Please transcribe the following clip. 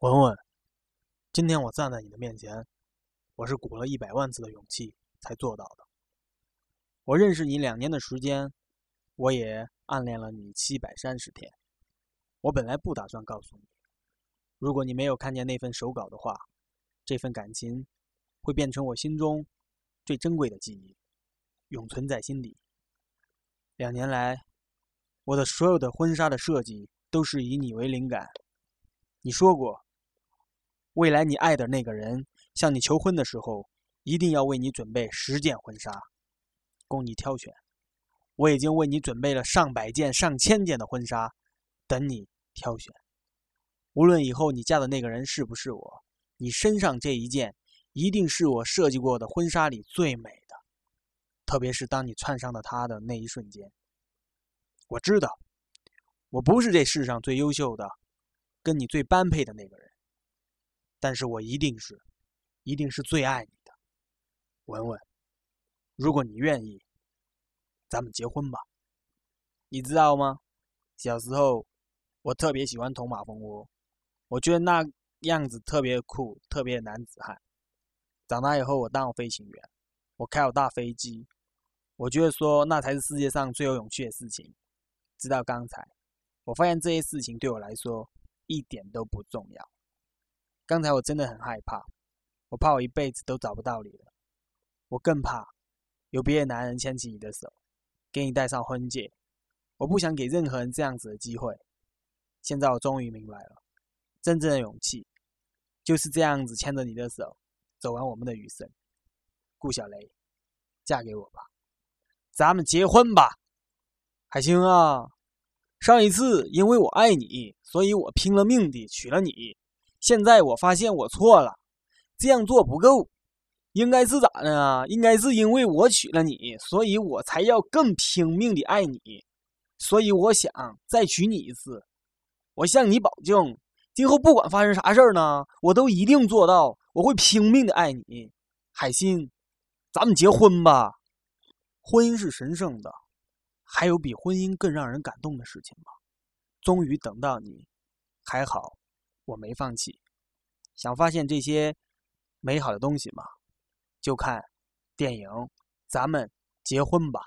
文文，今天我站在你的面前，我是鼓了一百万次的勇气才做到的。我认识你两年的时间，我也暗恋了你七百三十天。我本来不打算告诉你，如果你没有看见那份手稿的话，这份感情会变成我心中最珍贵的记忆，永存在心底。两年来，我的所有的婚纱的设计都是以你为灵感。你说过，未来你爱的那个人向你求婚的时候，一定要为你准备十件婚纱，供你挑选。我已经为你准备了上百件、上千件的婚纱，等你挑选。无论以后你嫁的那个人是不是我，你身上这一件一定是我设计过的婚纱里最美的。特别是当你穿上了它的那一瞬间，我知道，我不是这世上最优秀的。跟你最般配的那个人，但是我一定是，一定是最爱你的，文文。如果你愿意，咱们结婚吧。你知道吗？小时候，我特别喜欢捅马蜂窝，我觉得那样子特别酷，特别男子汉。长大以后，我当了飞行员，我开了大飞机，我觉得说那才是世界上最有勇气的事情。直到刚才，我发现这些事情对我来说。一点都不重要。刚才我真的很害怕，我怕我一辈子都找不到你了。我更怕有别的男人牵起你的手，给你戴上婚戒。我不想给任何人这样子的机会。现在我终于明白了，真正的勇气就是这样子牵着你的手，走完我们的余生。顾小雷，嫁给我吧，咱们结婚吧，海星啊！上一次因为我爱你，所以我拼了命地娶了你。现在我发现我错了，这样做不够，应该是咋的呢？应该是因为我娶了你，所以我才要更拼命地爱你。所以我想再娶你一次。我向你保证，今后不管发生啥事儿呢，我都一定做到。我会拼命地爱你，海心，咱们结婚吧。婚姻是神圣的。还有比婚姻更让人感动的事情吗？终于等到你，还好，我没放弃。想发现这些美好的东西吗？就看电影《咱们结婚吧》。